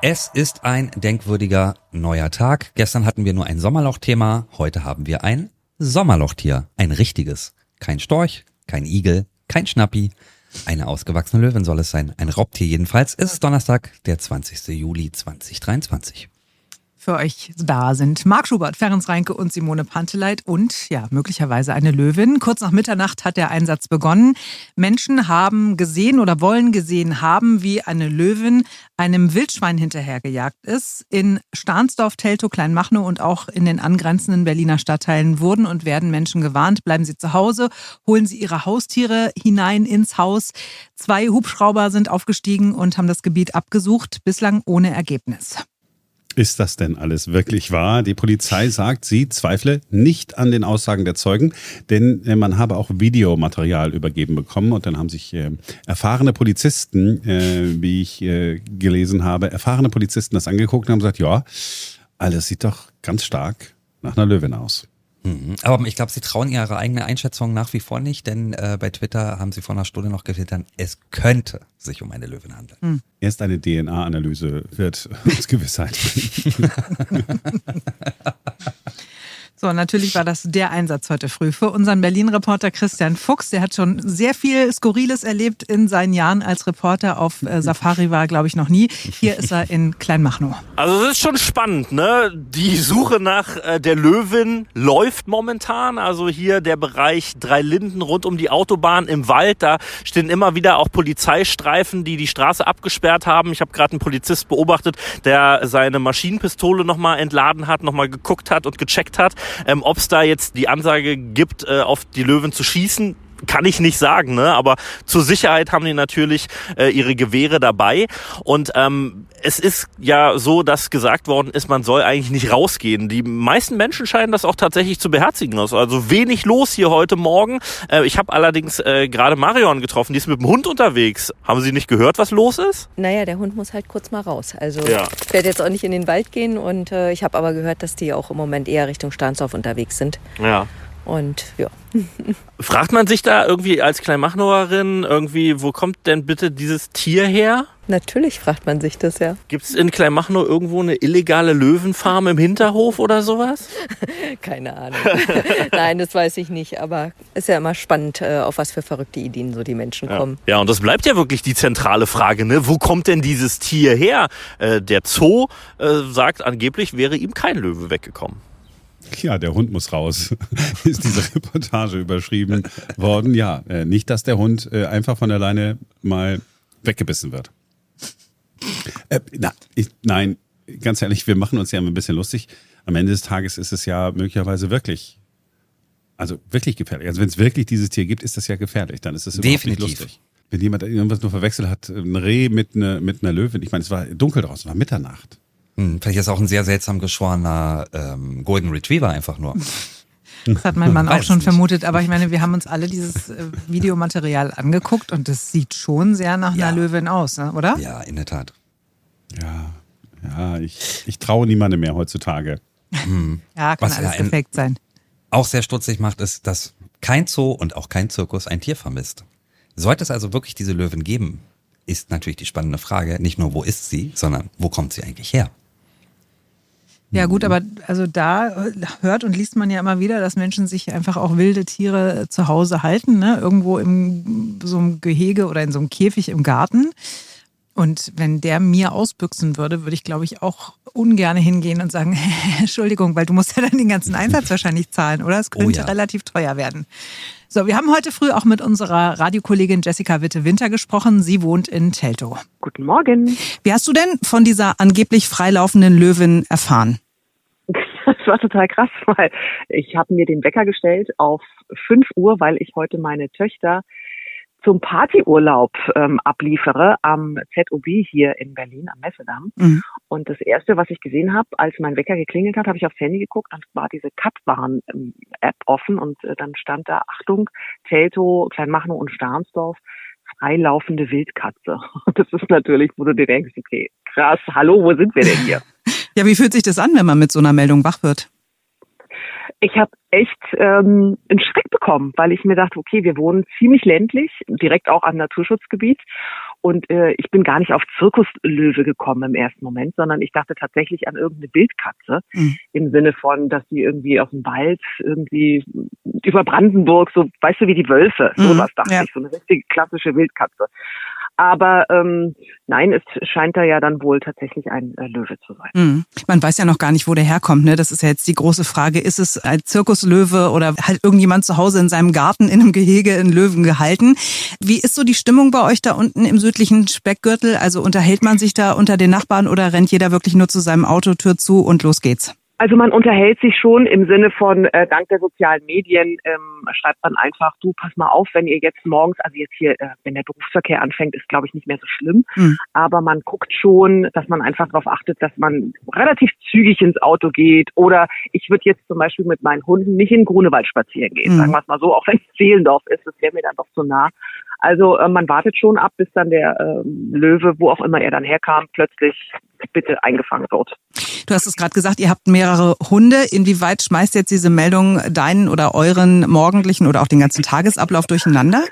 Es ist ein denkwürdiger neuer Tag. Gestern hatten wir nur ein Sommerloch-Thema, heute haben wir ein Sommerlochtier, ein richtiges. Kein Storch, kein Igel, kein Schnappi. Eine ausgewachsene Löwin soll es sein, ein Raubtier jedenfalls. Es ist Donnerstag, der 20. Juli 2023 für euch da sind. Marc Schubert, Ferenc Reinke und Simone Panteleit und ja, möglicherweise eine Löwin. Kurz nach Mitternacht hat der Einsatz begonnen. Menschen haben gesehen oder wollen gesehen haben, wie eine Löwin einem Wildschwein hinterhergejagt ist. In Stahnsdorf, Teltow, Kleinmachnow und auch in den angrenzenden Berliner Stadtteilen wurden und werden Menschen gewarnt, bleiben Sie zu Hause, holen Sie Ihre Haustiere hinein ins Haus. Zwei Hubschrauber sind aufgestiegen und haben das Gebiet abgesucht, bislang ohne Ergebnis. Ist das denn alles wirklich wahr? Die Polizei sagt, sie zweifle nicht an den Aussagen der Zeugen, denn äh, man habe auch Videomaterial übergeben bekommen und dann haben sich äh, erfahrene Polizisten, äh, wie ich äh, gelesen habe, erfahrene Polizisten das angeguckt und haben gesagt, ja, alles sieht doch ganz stark nach einer Löwin aus. Mhm. Aber ich glaube, sie trauen ihre eigene Einschätzung nach wie vor nicht, denn äh, bei Twitter haben sie vor einer Stunde noch getwittert, es könnte sich um eine Löwin handeln. Mhm. Erst eine DNA-Analyse wird uns Gewissheit bringen. So, natürlich war das der Einsatz heute früh für unseren Berlin-Reporter Christian Fuchs. Der hat schon sehr viel Skurriles erlebt in seinen Jahren als Reporter. Auf äh, Safari war, glaube ich, noch nie. Hier ist er in Kleinmachnow. Also es ist schon spannend, ne? Die Suche nach äh, der Löwin läuft momentan. Also hier der Bereich Drei Linden rund um die Autobahn im Wald. Da stehen immer wieder auch Polizeistreifen, die die Straße abgesperrt haben. Ich habe gerade einen Polizist beobachtet, der seine Maschinenpistole nochmal entladen hat, nochmal geguckt hat und gecheckt hat. Ähm, Ob es da jetzt die Ansage gibt, äh, auf die Löwen zu schießen, kann ich nicht sagen, ne? aber zur Sicherheit haben die natürlich äh, ihre Gewehre dabei. Und ähm, es ist ja so, dass gesagt worden ist, man soll eigentlich nicht rausgehen. Die meisten Menschen scheinen das auch tatsächlich zu beherzigen. Also wenig los hier heute Morgen. Äh, ich habe allerdings äh, gerade Marion getroffen, die ist mit dem Hund unterwegs. Haben Sie nicht gehört, was los ist? Naja, der Hund muss halt kurz mal raus. Also ja. ich werde jetzt auch nicht in den Wald gehen und äh, ich habe aber gehört, dass die auch im Moment eher Richtung Stahnsdorf unterwegs sind. Ja. Und ja. Fragt man sich da irgendwie als Kleinmachnowerin irgendwie, wo kommt denn bitte dieses Tier her? Natürlich fragt man sich das, ja. Gibt es in Kleinmachnow irgendwo eine illegale Löwenfarm im Hinterhof oder sowas? Keine Ahnung. Nein, das weiß ich nicht. Aber ist ja immer spannend, äh, auf was für verrückte Ideen so die Menschen ja. kommen. Ja, und das bleibt ja wirklich die zentrale Frage. Ne? Wo kommt denn dieses Tier her? Äh, der Zoo äh, sagt angeblich, wäre ihm kein Löwe weggekommen. Ja, der Hund muss raus, ist diese Reportage überschrieben worden. Ja, äh, nicht, dass der Hund äh, einfach von alleine mal weggebissen wird. Äh, na, ich, nein, ganz ehrlich, wir machen uns ja ein bisschen lustig. Am Ende des Tages ist es ja möglicherweise wirklich, also wirklich gefährlich. Also wenn es wirklich dieses Tier gibt, ist das ja gefährlich. Dann ist es überhaupt Definitiv. nicht lustig. Wenn jemand irgendwas nur verwechselt hat, ein Reh mit, ne, mit einer Löwin. Ich meine, es war dunkel draußen, es war Mitternacht. Hm, vielleicht ist auch ein sehr seltsam geschworener ähm, Golden Retriever einfach nur. Das hat mein Mann auch schon nicht. vermutet, aber ich meine, wir haben uns alle dieses äh, Videomaterial angeguckt und das sieht schon sehr nach ja. einer Löwin aus, ne? oder? Ja, in der Tat. Ja, ja, ich, ich traue niemandem mehr heutzutage. Hm. Ja, kann Was alles ja defekt sein. Auch sehr stutzig macht, ist, dass kein Zoo und auch kein Zirkus ein Tier vermisst. Sollte es also wirklich diese Löwen geben, ist natürlich die spannende Frage, nicht nur wo ist sie, sondern wo kommt sie eigentlich her? Ja gut, aber also da hört und liest man ja immer wieder, dass Menschen sich einfach auch wilde Tiere zu Hause halten, ne? irgendwo in so einem Gehege oder in so einem Käfig im Garten. Und wenn der mir ausbüchsen würde, würde ich, glaube ich, auch ungern hingehen und sagen, Entschuldigung, weil du musst ja dann den ganzen Einsatz wahrscheinlich zahlen, oder? Es könnte oh ja. relativ teuer werden. So, wir haben heute früh auch mit unserer Radiokollegin Jessica Witte-Winter gesprochen. Sie wohnt in Teltow. Guten Morgen. Wie hast du denn von dieser angeblich freilaufenden Löwin erfahren? Das war total krass, weil ich habe mir den Wecker gestellt auf 5 Uhr, weil ich heute meine Töchter zum Partyurlaub ähm, abliefere am ZOB hier in Berlin am Messedamm. Mhm. Und das erste, was ich gesehen habe, als mein Wecker geklingelt hat, habe ich aufs Handy geguckt und war diese Cut-Warn-App offen und äh, dann stand da Achtung, Telto, Kleinmachnow und Starnsdorf, freilaufende Wildkatze. Und das ist natürlich, wo du dir denkst, okay, krass, hallo, wo sind wir denn hier? Ja, wie fühlt sich das an, wenn man mit so einer Meldung wach wird? ich habe echt ähm, einen Schreck bekommen, weil ich mir dachte, okay, wir wohnen ziemlich ländlich, direkt auch am Naturschutzgebiet. Und äh, ich bin gar nicht auf Zirkuslöwe gekommen im ersten Moment, sondern ich dachte tatsächlich an irgendeine Wildkatze mhm. im Sinne von, dass die irgendwie aus dem Wald irgendwie über Brandenburg, so weißt du, wie die Wölfe, mhm. sowas dachte ja. ich, so eine richtige klassische Wildkatze. Aber ähm, nein, es scheint da ja dann wohl tatsächlich ein äh, Löwe zu sein. Mhm. Man weiß ja noch gar nicht, wo der herkommt. Ne? Das ist ja jetzt die große Frage. Ist es ein Zirkuslöwe oder halt irgendjemand zu Hause in seinem Garten in einem Gehege in Löwen gehalten? Wie ist so die Stimmung bei euch da unten im südlichen Speckgürtel? Also unterhält man sich da unter den Nachbarn oder rennt jeder wirklich nur zu seinem Auto, Tür zu und los geht's? Also man unterhält sich schon im Sinne von, äh, dank der sozialen Medien ähm, schreibt man einfach, du pass mal auf, wenn ihr jetzt morgens, also jetzt hier, äh, wenn der Berufsverkehr anfängt, ist glaube ich nicht mehr so schlimm, mhm. aber man guckt schon, dass man einfach darauf achtet, dass man relativ zügig ins Auto geht oder ich würde jetzt zum Beispiel mit meinen Hunden nicht in Grunewald spazieren gehen, mhm. sagen wir es mal so, auch wenn es Zehlendorf ist, das wäre mir dann doch zu nah. Also äh, man wartet schon ab, bis dann der äh, Löwe, wo auch immer er dann herkam, plötzlich bitte eingefangen wird. Du hast es gerade gesagt, ihr habt mehrere Hunde. Inwieweit schmeißt jetzt diese Meldung deinen oder euren morgendlichen oder auch den ganzen Tagesablauf durcheinander?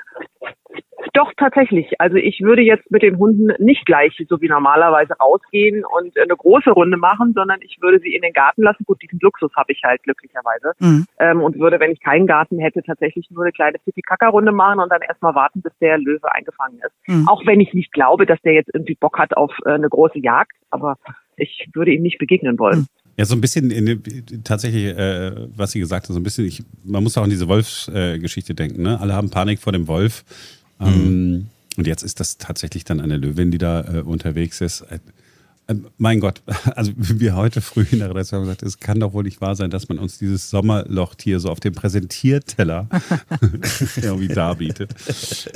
Doch, tatsächlich. Also ich würde jetzt mit den Hunden nicht gleich so wie normalerweise rausgehen und eine große Runde machen, sondern ich würde sie in den Garten lassen. Gut, diesen Luxus habe ich halt glücklicherweise. Mhm. Ähm, und würde, wenn ich keinen Garten hätte, tatsächlich nur eine kleine Pipi-Kaka-Runde machen und dann erstmal warten, bis der Löwe eingefangen ist. Mhm. Auch wenn ich nicht glaube, dass der jetzt irgendwie Bock hat auf äh, eine große Jagd, aber ich würde ihm nicht begegnen wollen. Mhm. Ja, so ein bisschen in, tatsächlich, äh, was sie gesagt hat, so ein bisschen, ich, man muss auch an diese Wolfsgeschichte äh, denken. Ne? Alle haben Panik vor dem Wolf. Mhm. Ähm, und jetzt ist das tatsächlich dann eine Löwin, die da äh, unterwegs ist. Äh, äh mein Gott, also wir heute früh in der Redaktion gesagt es kann doch wohl nicht wahr sein, dass man uns dieses Sommerlochtier so auf dem Präsentierteller irgendwie darbietet.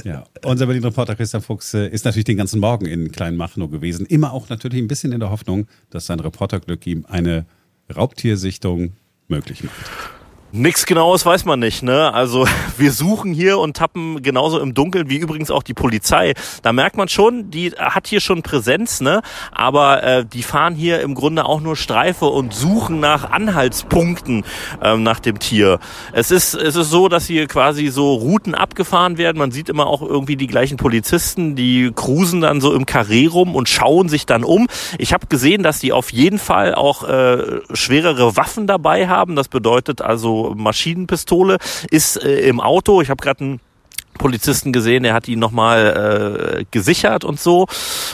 Ja. Unser Berlin-Reporter Christian Fuchs äh, ist natürlich den ganzen Morgen in Kleinmachnow gewesen. Immer auch natürlich ein bisschen in der Hoffnung, dass sein Reporterglück ihm eine Raubtiersichtung möglich macht. Nix genaues weiß man nicht, ne? Also wir suchen hier und tappen genauso im Dunkeln wie übrigens auch die Polizei. Da merkt man schon, die hat hier schon Präsenz, ne? Aber äh, die fahren hier im Grunde auch nur Streife und suchen nach Anhaltspunkten ähm, nach dem Tier. Es ist es ist so, dass hier quasi so Routen abgefahren werden. Man sieht immer auch irgendwie die gleichen Polizisten, die cruisen dann so im Karree rum und schauen sich dann um. Ich habe gesehen, dass die auf jeden Fall auch äh, schwerere Waffen dabei haben. Das bedeutet also Maschinenpistole, ist äh, im Auto. Ich habe gerade einen Polizisten gesehen, er hat ihn nochmal äh, gesichert und so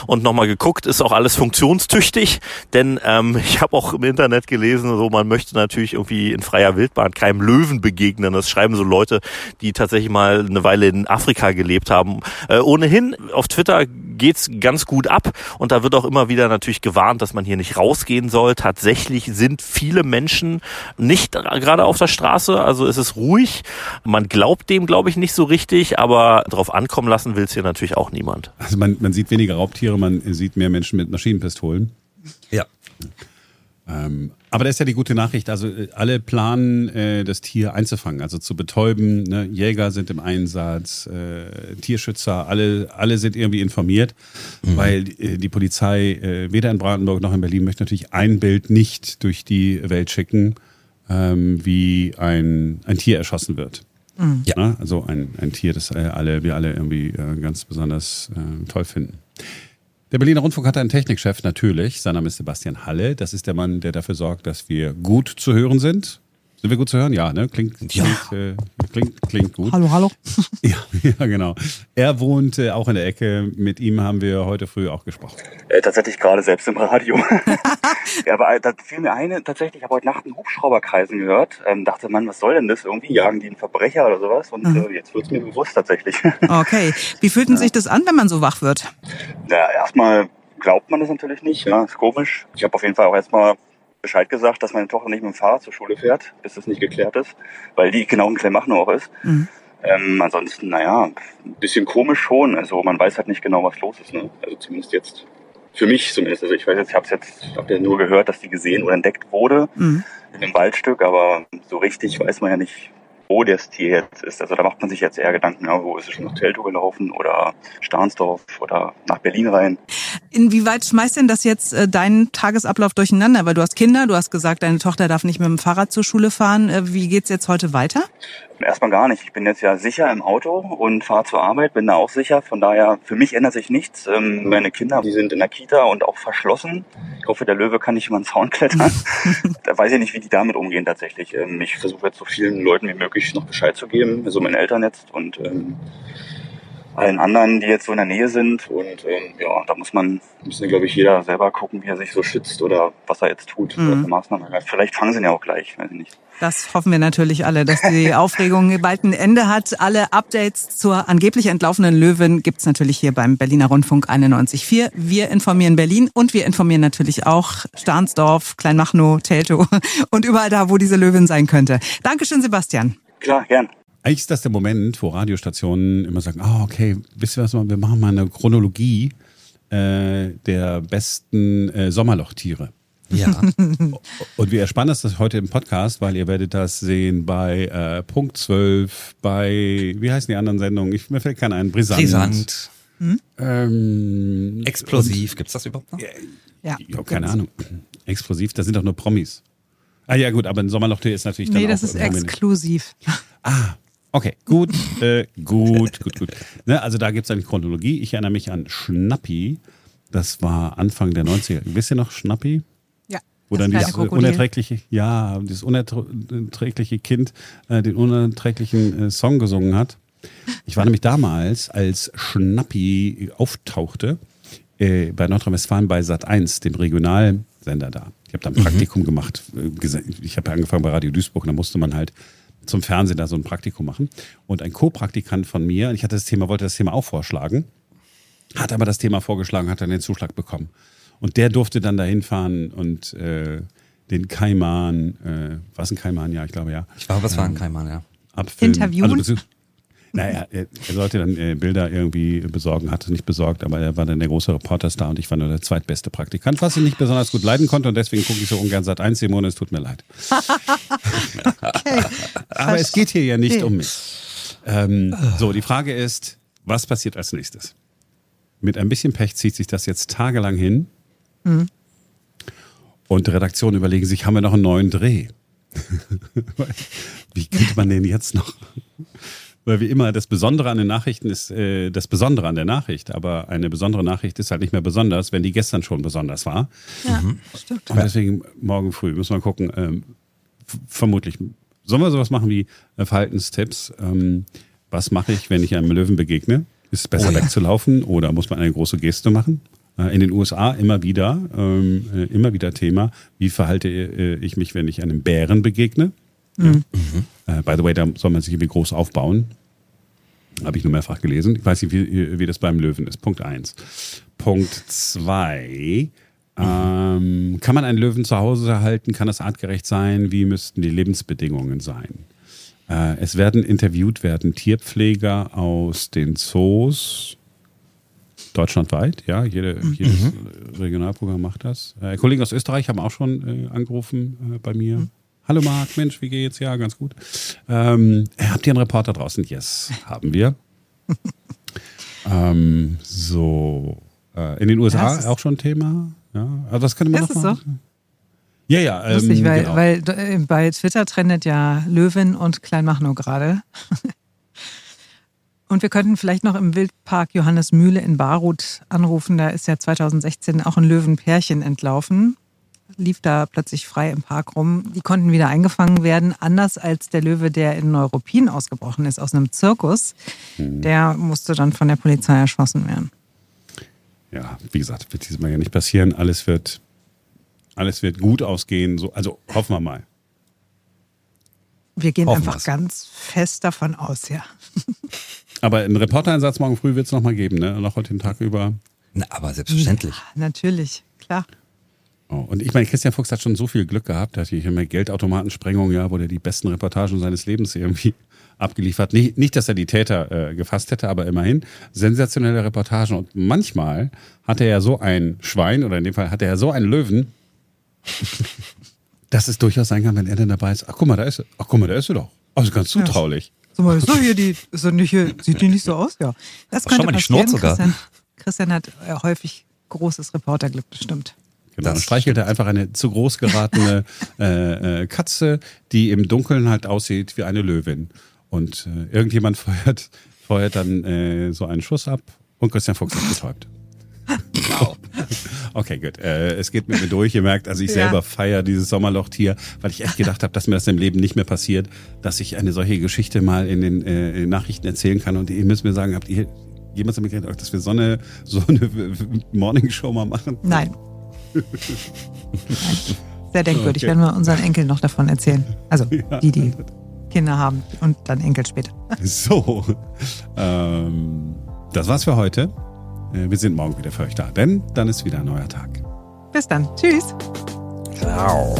und nochmal geguckt, ist auch alles funktionstüchtig, denn ähm, ich habe auch im Internet gelesen, so man möchte natürlich irgendwie in freier Wildbahn keinem Löwen begegnen. Das schreiben so Leute, die tatsächlich mal eine Weile in Afrika gelebt haben. Äh, ohnehin auf Twitter geht's ganz gut ab und da wird auch immer wieder natürlich gewarnt, dass man hier nicht rausgehen soll. Tatsächlich sind viele Menschen nicht gerade auf der Straße, also es ist ruhig. Man glaubt dem, glaube ich, nicht so richtig, aber drauf ankommen lassen will es hier natürlich auch niemand. Also man, man sieht weniger Raubtiere, man sieht mehr Menschen mit Maschinenpistolen. Ja. Ähm, aber das ist ja die gute Nachricht. Also äh, alle planen, äh, das Tier einzufangen, also zu betäuben. Ne? Jäger sind im Einsatz, äh, Tierschützer, alle, alle sind irgendwie informiert, mhm. weil äh, die Polizei äh, weder in Brandenburg noch in Berlin möchte natürlich ein Bild nicht durch die Welt schicken, ähm, wie ein, ein Tier erschossen wird. Mhm. Ja. Ne? Also ein, ein Tier, das äh, alle, wir alle irgendwie ganz besonders toll finden. Der Berliner Rundfunk hat einen Technikchef natürlich. Sein Name ist Sebastian Halle. Das ist der Mann, der dafür sorgt, dass wir gut zu hören sind. Sind wir gut zu hören? Ja, ne? Klingt, ja. Klingt, äh, klingt, klingt gut. Hallo, hallo. Ja, ja genau. Er wohnt äh, auch in der Ecke. Mit ihm haben wir heute früh auch gesprochen. Äh, tatsächlich gerade selbst im Radio. ja, aber äh, da fiel mir eine, tatsächlich, ich habe heute Nacht einen Hubschrauberkreisen gehört. Ähm, dachte, man, was soll denn das? Irgendwie jagen die einen Verbrecher oder sowas. Und mhm. äh, jetzt wird es mir bewusst tatsächlich. okay. Wie fühlt denn ja. sich das an, wenn man so wach wird? Ja, erstmal glaubt man das natürlich nicht. Ja, ist komisch. Ich habe auf jeden Fall auch erstmal Bescheid gesagt, dass meine Tochter nicht mit dem Fahrrad zur Schule fährt, bis das nicht geklärt ist, weil die genau in Kleinmachnow auch ist. Mhm. Ähm, ansonsten, naja, ein bisschen komisch schon. Also man weiß halt nicht genau, was los ist. Ne? Also zumindest jetzt für mich zumindest. Also ich weiß jetzt, ich habe es jetzt, hab ja nur gehört, dass die gesehen oder entdeckt wurde mhm. in einem Waldstück, aber so richtig weiß man ja nicht, wo das Tier jetzt ist. Also da macht man sich jetzt eher Gedanken, ja, wo ist es schon nach Teltow gelaufen oder Stahnsdorf oder nach Berlin rein. Inwieweit schmeißt denn das jetzt äh, deinen Tagesablauf durcheinander? Weil du hast Kinder, du hast gesagt, deine Tochter darf nicht mit dem Fahrrad zur Schule fahren. Äh, wie geht's jetzt heute weiter? Erstmal gar nicht. Ich bin jetzt ja sicher im Auto und fahre zur Arbeit, bin da auch sicher. Von daher, für mich ändert sich nichts. Ähm, meine Kinder, die sind in der Kita und auch verschlossen. Ich hoffe, der Löwe kann nicht über den Zaun klettern. da weiß ich nicht, wie die damit umgehen tatsächlich. Ähm, ich versuche jetzt so vielen Leuten wie möglich noch Bescheid zu geben, so meinen Eltern jetzt und ähm, allen anderen, die jetzt so in der Nähe sind. Und ähm, ja, da muss man, müssen glaube ich jeder selber gucken, wie er sich so schützt oder was er jetzt tut, mhm. Maßnahmen. Vielleicht fangen sie ihn ja auch gleich, weiß ich nicht. Das hoffen wir natürlich alle, dass die Aufregung bald ein Ende hat. Alle Updates zur angeblich entlaufenen Löwin gibt's natürlich hier beim Berliner Rundfunk 91.4. Wir informieren Berlin und wir informieren natürlich auch Stahnsdorf, Kleinmachnow, Teltow und überall da, wo diese Löwin sein könnte. Dankeschön, Sebastian. Klar, gern. Eigentlich ist das der Moment, wo Radiostationen immer sagen, oh, okay, wisst ihr was, wir machen mal eine Chronologie äh, der besten äh, Sommerlochtiere. Ja. Und wir erspannen das heute im Podcast, weil ihr werdet das sehen bei äh, Punkt 12, bei, wie heißen die anderen Sendungen? Ich, mir fällt keiner ein. Brisant. Brisant. Hm? Ähm, Explosiv, gibt es das überhaupt noch? Ja. ja keine Ahnung. Explosiv, da sind doch nur Promis. Ah ja gut, aber ein Sommerlochtier ist natürlich dann Nee, das ist exklusiv. Ah, Okay, gut, äh, gut, gut, gut. Ne, also da gibt es eine Chronologie. Ich erinnere mich an Schnappi. Das war Anfang der 90er. Wisst ihr noch Schnappi? Ja. Wo dann dieses unerträgliche, ja, dieses unerträgliche Kind äh, den unerträglichen äh, Song gesungen hat. Ich war nämlich damals, als Schnappi auftauchte, äh, bei Nordrhein-Westfalen bei Sat 1, dem Regionalsender da. Ich habe da ein mhm. Praktikum mhm. gemacht. Äh, ich habe angefangen bei Radio Duisburg und da musste man halt zum Fernsehen da so ein Praktikum machen. Und ein Co-Praktikant von mir, ich hatte das Thema, wollte das Thema auch vorschlagen, hat aber das Thema vorgeschlagen, hat dann den Zuschlag bekommen. Und der durfte dann dahin fahren und äh, den Kaiman, äh, was ein Kaiman, ja, ich glaube ja. Ich glaube, es war ein ähm, Kaiman, ja. Abfilmen. Interviewen? Also, naja, er, er sollte dann äh, Bilder irgendwie besorgen, hatte nicht besorgt, aber er war dann der große Reporterstar und ich war nur der zweitbeste Praktikant, was ich nicht besonders gut leiden konnte und deswegen gucke ich so ungern seit ein, Simone, es tut mir leid. okay. aber es geht hier ja nicht um mich. Ähm, so, die Frage ist, was passiert als nächstes? Mit ein bisschen Pech zieht sich das jetzt tagelang hin mhm. und die Redaktionen überlegen sich, haben wir noch einen neuen Dreh? Wie kriegt man den jetzt noch? Weil wie immer, das Besondere an den Nachrichten ist äh, das Besondere an der Nachricht. Aber eine besondere Nachricht ist halt nicht mehr besonders, wenn die gestern schon besonders war. Ja, mhm. stimmt. Und deswegen morgen früh müssen wir gucken. Ähm, vermutlich. Sollen wir sowas machen wie äh, Verhaltenstipps? Ähm, was mache ich, wenn ich einem Löwen begegne? Ist es besser oh, ja. wegzulaufen oder muss man eine große Geste machen? Äh, in den USA immer wieder, ähm, äh, immer wieder Thema. Wie verhalte ich mich, wenn ich einem Bären begegne? Mhm. Ja. by the way, da soll man sich irgendwie groß aufbauen. Habe ich nur mehrfach gelesen. Ich weiß nicht, wie, wie das beim Löwen ist. Punkt eins. Punkt zwei. Ähm, kann man einen Löwen zu Hause halten? Kann das artgerecht sein? Wie müssten die Lebensbedingungen sein? Äh, es werden interviewt werden Tierpfleger aus den Zoos deutschlandweit. Ja, jede, mhm. jedes Regionalprogramm macht das. Äh, Kollegen aus Österreich haben auch schon äh, angerufen äh, bei mir. Mhm. Hallo Marc, Mensch, wie geht's? Ja, ganz gut. Ähm, habt ihr einen Reporter draußen? Yes, haben wir. ähm, so, äh, in den USA auch schon Thema. Ja, also das könnte man ist noch mal. So? Ja, ja. Ähm, Lustig, weil, genau. weil äh, bei Twitter trendet ja Löwen und Kleinmachnow gerade. Und wir könnten vielleicht noch im Wildpark Johannes Mühle in Baruth anrufen. Da ist ja 2016 auch ein Löwenpärchen entlaufen lief da plötzlich frei im Park rum. Die konnten wieder eingefangen werden, anders als der Löwe, der in Neuruppin ausgebrochen ist, aus einem Zirkus. Mhm. Der musste dann von der Polizei erschossen werden. Ja, wie gesagt, wird dieses Mal ja nicht passieren. Alles wird, alles wird gut ausgehen. So, also hoffen wir mal. Wir gehen hoffen einfach wir's. ganz fest davon aus, ja. Aber einen Reportereinsatz morgen früh wird es nochmal geben, ne? Noch heute den Tag über. Na, aber selbstverständlich. Ja, natürlich, klar. Oh, und ich meine, Christian Fuchs hat schon so viel Glück gehabt, dass ich immer Geldautomatensprengung, ja, wo der die besten Reportagen seines Lebens irgendwie abgeliefert. Nicht, nicht dass er die Täter äh, gefasst hätte, aber immerhin sensationelle Reportagen. Und manchmal hat er ja so ein Schwein, oder in dem Fall hat er ja so einen Löwen, dass es durchaus sein kann, wenn er dann dabei ist, ach guck mal, da ist er. Ach guck mal, da ist er doch. Also ganz zutraulich. So, mal, so hier, die, ist doch nicht hier, sieht die nicht so aus? Ja. Das Ach, könnte schau mal, die sogar. Christian, Christian hat äh, häufig großes Reporterglück, das stimmt. Genau, Das dann streichelt er einfach eine zu groß geratene äh, äh, Katze, die im Dunkeln halt aussieht wie eine Löwin. Und äh, irgendjemand feuert, feuert dann äh, so einen Schuss ab und Christian Fuchs ist betäubt. Wow. Okay, gut. Äh, es geht mit mir durch. Ihr merkt, also ich Ja. selber feiere dieses Sommerlochtier, weil ich echt gedacht habe, dass mir das im Leben nicht mehr passiert, dass ich eine solche Geschichte mal in den äh, Nachrichten erzählen kann. Und ihr müsst mir sagen, habt ihr jemals damit geredet, dass wir so eine, so eine Morningshow mal machen? Nein. Sehr denkwürdig, Okay. werden wir unseren Enkeln noch davon erzählen. Also die, die Kinder haben und dann Enkel später. So, ähm, das war's für heute. Äh, Wir sind morgen wieder für euch da, denn dann ist wieder ein neuer Tag. Bis dann. Tschüss. Ciao.